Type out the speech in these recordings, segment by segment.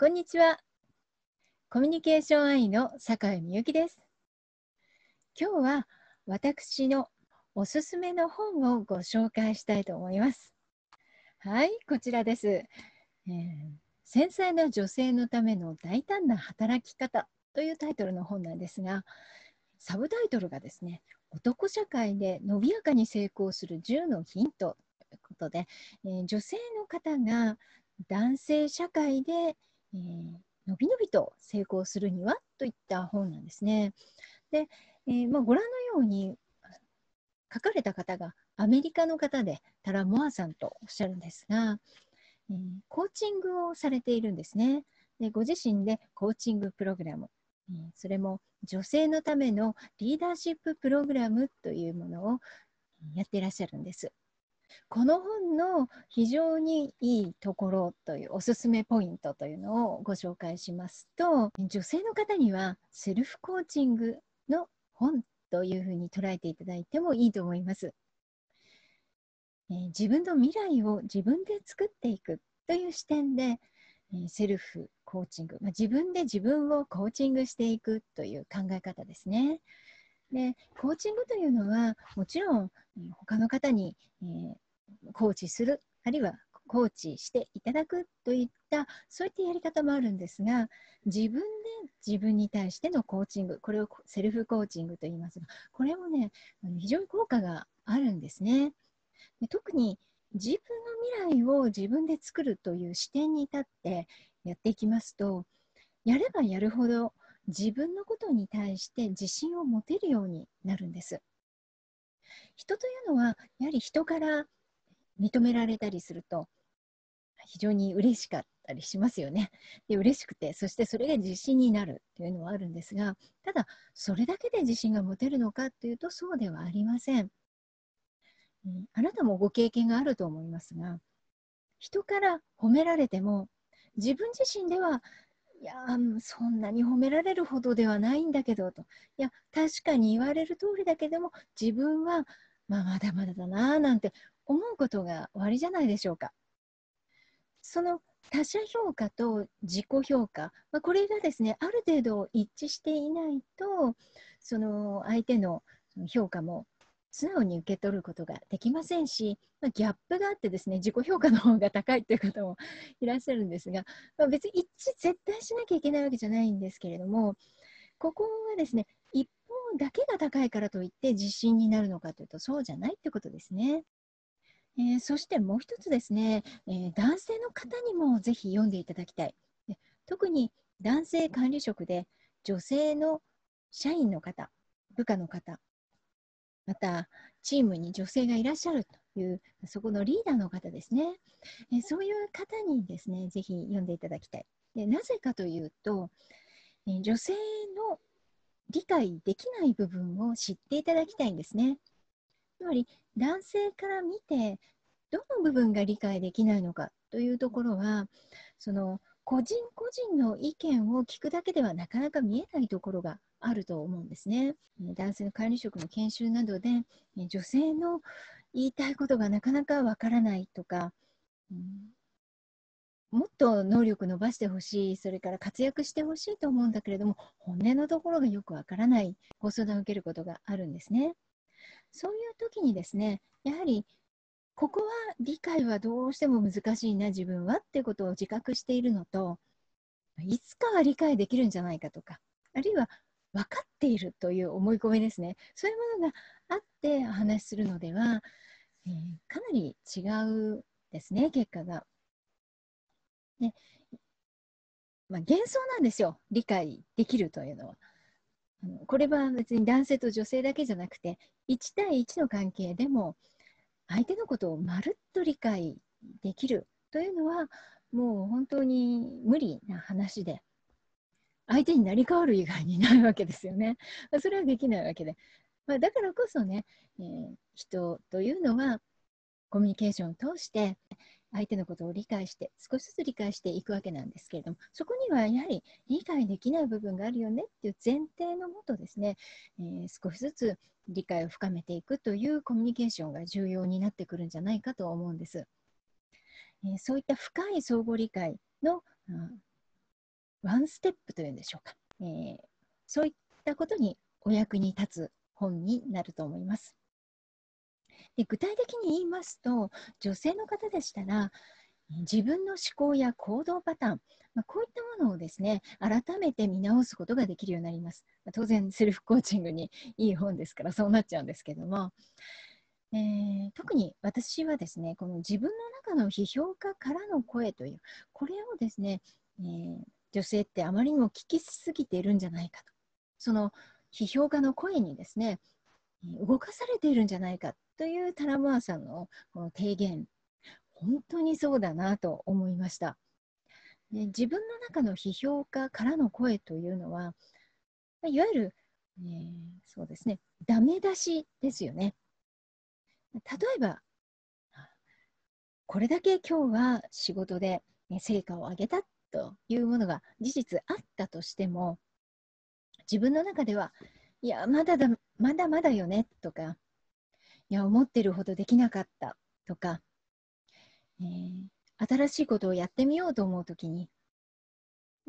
こんにちは。コミュニケーション愛の坂井美由紀です。今日は私のおすすめの本をご紹介したいと思います。はい、こちらです。えー、繊細な女性のための大胆な働き方というタイトルの本なんですが、サブタイトルがですね、男社会で伸びやかに成功する10のヒントということで、えー、女性の方が男性社会で、えー、のびのびと成功するにはといった本なんですね。で、えー、まあ、ご覧のように書かれた方がアメリカの方でタラ・モアさんとおっしゃるんですが、えー、コーチングをされているんですね。でご自身でコーチングプログラム、えー、それも女性のためのリーダーシッププログラムというものをやってらっしゃるんです。この本の非常にいいところというおすすめポイントというのをご紹介しますと女性の方にはセルフコーチングの本というふうに捉えていただいてもいいと思います。えー、自分の未来を自分で作っていくという視点で、えー、セルフコーチング、まあ、自分で自分をコーチングしていくという考え方ですね。でコーチングというのはもちろん他の方に、えー、コーチするあるいはコーチしていただくといったそういったやり方もあるんですが自分で自分に対してのコーチングこれをセルフコーチングと言いますがこれもね非常に効果があるんですね。で特に自分の未来を自分で作るという視点に立ってやっていきますとやればやるほど自分のことに対して自信を持てるようになるんです。人というのはやはり人から認められたりすると非常に嬉しかったりしますよね。で嬉しくてそしてそれが自信になるというのはあるんですがただそれだけで自信が持てるのかというとそうではありません。うん、あなたもご経験があると思いますが人から褒められても自分自身ではいやそんなに褒められるほどではないんだけどといや確かに言われる通りだけども自分は、まあ、まだまだだななんて思うことが終わりじゃないでしょうか。その他者評価と自己評価、まあ、これがですねある程度一致していないとその相手の評価も素直に受け取ることができませんし、まあ、ギャップがあってですね自己評価の方が高いという方もいらっしゃるんですが、まあ、別に一致絶対しなきゃいけないわけじゃないんですけれどもここはですね一方だけが高いからといって自信になるのかというとそうじゃないってことですね。えー、そしてもう一つですね、えー、男性の方にもぜひ読んでいただきたい。特に男性管理職で女性の社員の方、部下の方、またチームに女性がいらっしゃるというそこのリーダーの方ですね、えそういう方にですねぜひ読んでいただきたい。でなぜかというと、え女性の理解できない部分を知っていただきたいんですね。つまり男性から見てどの部分が理解できないのかというところはその個人個人の意見を聞くだけではなかなか見えないところがあると思うんですね。男性の管理職の研修などで女性の言いたいことがなかなかわからないとか、うん、もっと能力伸ばしてほしい、それから活躍してほしいと思うんだけれども、本音のところがよくわからないご相談を受けることがあるんですね。そういう時にですね、やはりここは理解はどうしても難しいな、自分はっていうことを自覚しているのと、いつかは理解できるんじゃないかとか、あるいは分かっているという思い込みですね。そういうものがあってお話しするのでは、えー、かなり違うですね、結果が。でまあ、幻想なんですよ、理解できるというのは。これは別に男性と女性だけじゃなくて、1対1の関係でも、相手のことをまるっと理解できるというのは、もう本当に無理な話で、相手になり変わる以外にないわけですよね。それはできないわけで。まあ、だからこそね、えー、人というのはコミュニケーションを通して相手のことを理解して少しずつ理解していくわけなんですけれどもそこにはやはり理解できない部分があるよねっていう前提のもとですね、えー、少しずつ理解を深めていくというコミュニケーションが重要になってくるんじゃないかと思うんです。えー、そういった深い相互理解の、ワンステップというんでしょうか、えー、そういったことにお役に立つ本になると思います。で具体的に言いますと女性の方でしたら自分の思考や行動パターン、まあ、こういったものをですね改めて見直すことができるようになります。まあ、当然セルフコーチングにいい本ですからそうなっちゃうんですけども、えー、特に私はですねこの自分の中の批評家からの声というこれをですね、えー、女性ってあまりにも聞きすぎているんじゃないかと。その批評家の声にですね動かされているんじゃないかというタラモアさんのこの提言。本当にそうだなと思いました。で自分の中の批評家からの声というのはいわゆる、えー、そうですねダメ出しですよね。例えばこれだけ今日は仕事で成果を上げたというものが事実あったとしても自分の中ではいやまだだまだまだよねとかいや思ってるほどできなかったとか、えー、新しいことをやってみようと思うときに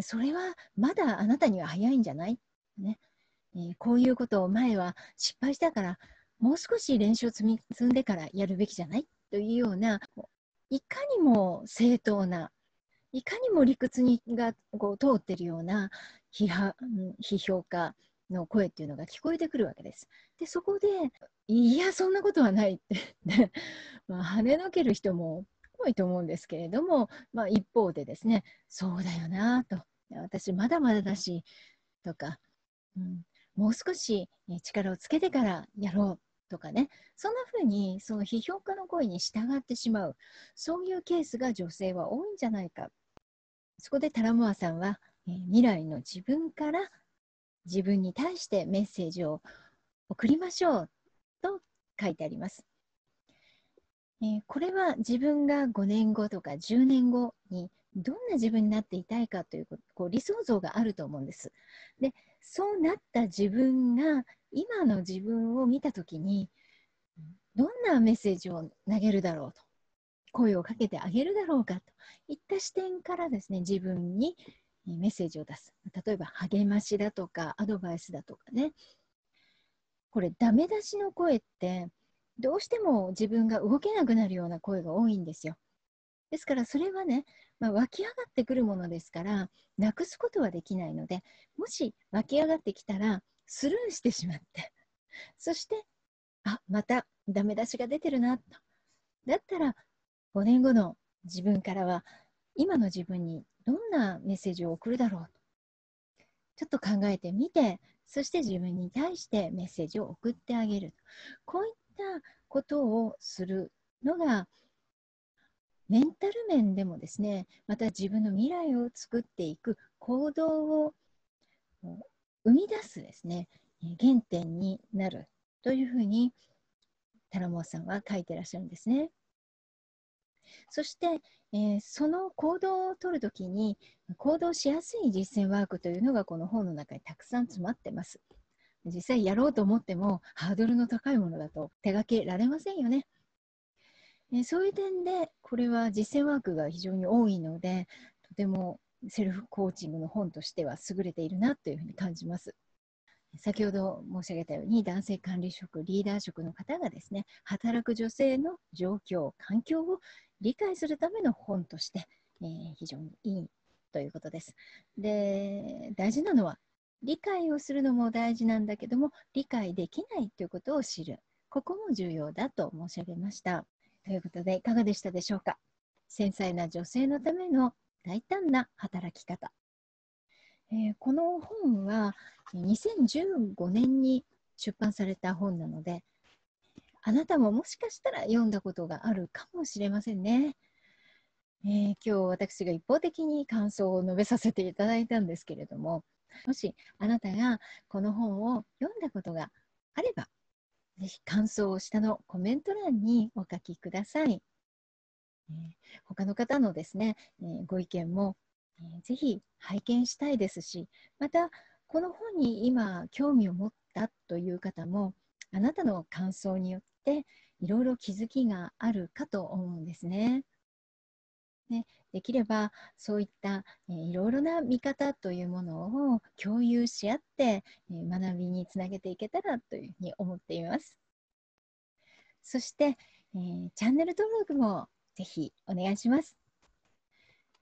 それはまだあなたには早いんじゃない、ね。えー、こういうことを前は失敗したからもう少し練習を積み積んでからやるべきじゃない？というようないかにも正当ないかにも理屈にがこう通ってるような批判批評家の声っていうのが聞こえてくるわけです。でそこでいやそんなことはないって まあ、跳ねのける人も多いと思うんですけれども、まあ、一方でですねそうだよなと。私まだまだだしとか、うん、もう少し力をつけてからやろうとかね。そんな風にその批評家の声に従ってしまう。そういうケースが女性は多いんじゃないか。そこでタラモアさんは、えー、未来の自分から自分に対してメッセージを送りましょうと書いてあります。えー、これは自分が5年後とか10年後にどんな自分になっていたいかというこう理想像があると思うんです。でそうなった自分が今の自分を見た時にどんなメッセージを投げるだろうと声をかけてあげるだろうかといった視点からですね自分にメッセージを出す。例えば励ましだとかアドバイスだとかね。これダメ出しの声ってどうしても自分が動けなくなるような声が多いんですよ。ですからそれはね、まあ、湧き上がってくるものですからなくすことはできないのでもし湧き上がってきたらスルーしてしまってそしてあまたダメ出しが出てるなと。だったら5年後の自分からは今の自分にどんなメッセージを送るだろうとちょっと考えてみてそして自分に対してメッセージを送ってあげるこういったことをするのがメンタル面でもですねまた自分の未来を作っていく行動を生み出すですね原点になるというふうにタラモアさんは書いてらっしゃるんですね。そして、えー、その行動をとるときに行動しやすい実践ワークというのがこの本の中にたくさん詰まってます。実際やろうと思ってもハードルの高いものだと手がけられませんよね。えそういう点でこれは実践ワークが非常に多いのでとてもセルフコーチングの本としては優れているなというふうに感じます。先ほど申し上げたように男性管理職リーダー職の方がですね働く女性の状況環境を理解するための本として、えー、非常にいいということです。で大事なのは理解をするのも大事なんだけども理解できないということを知るここも重要だと申し上げました。ということでいかがでしたでしょうか？繊細な女性のための大胆な働き方。えー、この本は2015年に出版された本なのであなたももしかしたら読んだことがあるかもしれませんね。えー、今日私が一方的に感想を述べさせていただいたんですけれどももしあなたがこの本を読んだことがあればぜひ感想を下のコメント欄にお書きください。えー、他の方のですね、えー、ご意見も、ぜひ拝見したいですしまたこの本に今興味を持ったという方もあなたの感想によっていろいろ気づきがあるかと思うんですね。ね、できればそういった、いろいろな見方というものを共有し合って、学びにつなげていけたらというふうに思っています。そして、えー、チャンネル登録もぜひお願いします。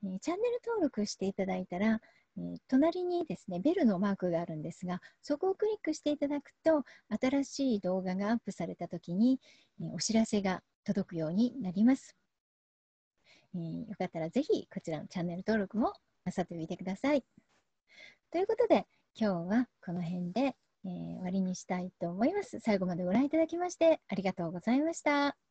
えチャンネル登録していただいたら、え隣にですね、ベルのマークがあるんですが、そこをクリックしていただくと、新しい動画がアップされたときに、えお知らせが届くようになります。えー、よかったらぜひこちらのチャンネル登録もなさってみてください。ということで、今日はこの辺で、え、終わりにしたいと思います。最後までご覧いただきましてありがとうございました。